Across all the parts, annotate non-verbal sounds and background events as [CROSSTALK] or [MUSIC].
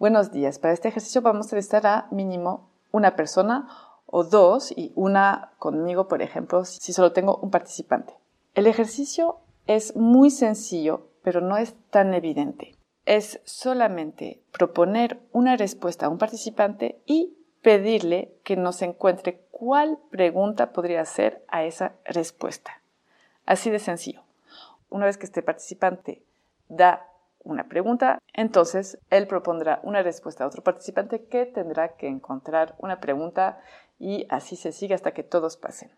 Buenos días. Para este ejercicio vamos a necesitar a mínimo una persona o dos y una conmigo, por ejemplo, si solo tengo un participante. El ejercicio es muy sencillo, pero no es tan evidente. Es solamente proponer una respuesta a un participante y pedirle que nos encuentre cuál pregunta podría hacer a esa respuesta. Así de sencillo. Una vez que este participante da una pregunta, entonces él propondrá una respuesta a otro participante que tendrá que encontrar una pregunta y así se sigue hasta que todos pasen.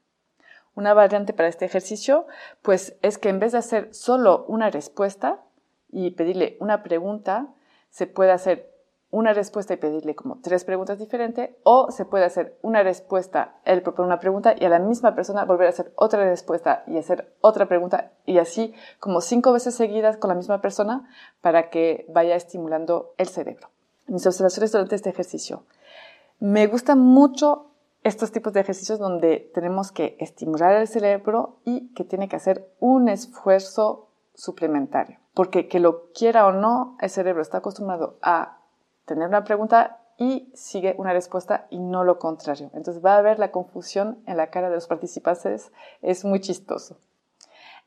Una variante para este ejercicio, pues es que en vez de hacer solo una respuesta y pedirle una pregunta, se puede hacer una respuesta y pedirle como tres preguntas diferentes, o se puede hacer una respuesta, él propone una pregunta y a la misma persona volver a hacer otra respuesta y hacer otra pregunta y así como cinco veces seguidas con la misma persona para que vaya estimulando el cerebro. Mis observaciones durante este ejercicio. Me gustan mucho estos tipos de ejercicios donde tenemos que estimular el cerebro y que tiene que hacer un esfuerzo suplementario. Porque que lo quiera o no, el cerebro está acostumbrado a tener una pregunta y sigue una respuesta y no lo contrario. Entonces va a haber la confusión en la cara de los participantes, es muy chistoso.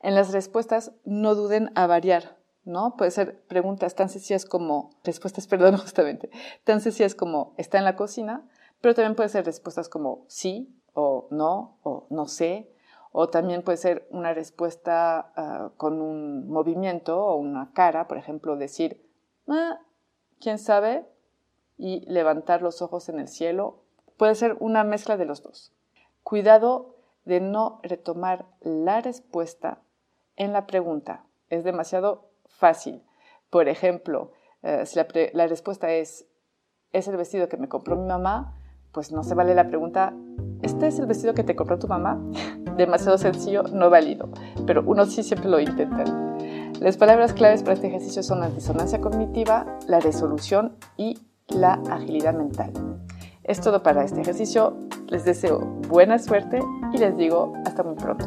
En las respuestas no duden a variar, ¿no? Puede ser preguntas tan sencillas como, respuestas, [LAUGHS] perdón, justamente, tan sencillas como está en la cocina, pero también puede ser respuestas como sí o no o no sé, o también puede ser una respuesta ah, con un movimiento o una cara, por ejemplo, decir, ah, quién sabe, y levantar los ojos en el cielo. Puede ser una mezcla de los dos. Cuidado de no retomar la respuesta en la pregunta. Es demasiado fácil. Por ejemplo, eh, si la, la respuesta es, ¿es el vestido que me compró mi mamá? Pues no se vale la pregunta, ¿este es el vestido que te compró tu mamá? [LAUGHS] demasiado sencillo, no válido. Pero uno sí siempre lo intenta. Las palabras claves para este ejercicio son la disonancia cognitiva, la resolución y la agilidad mental. Es todo para este ejercicio. Les deseo buena suerte y les digo hasta muy pronto.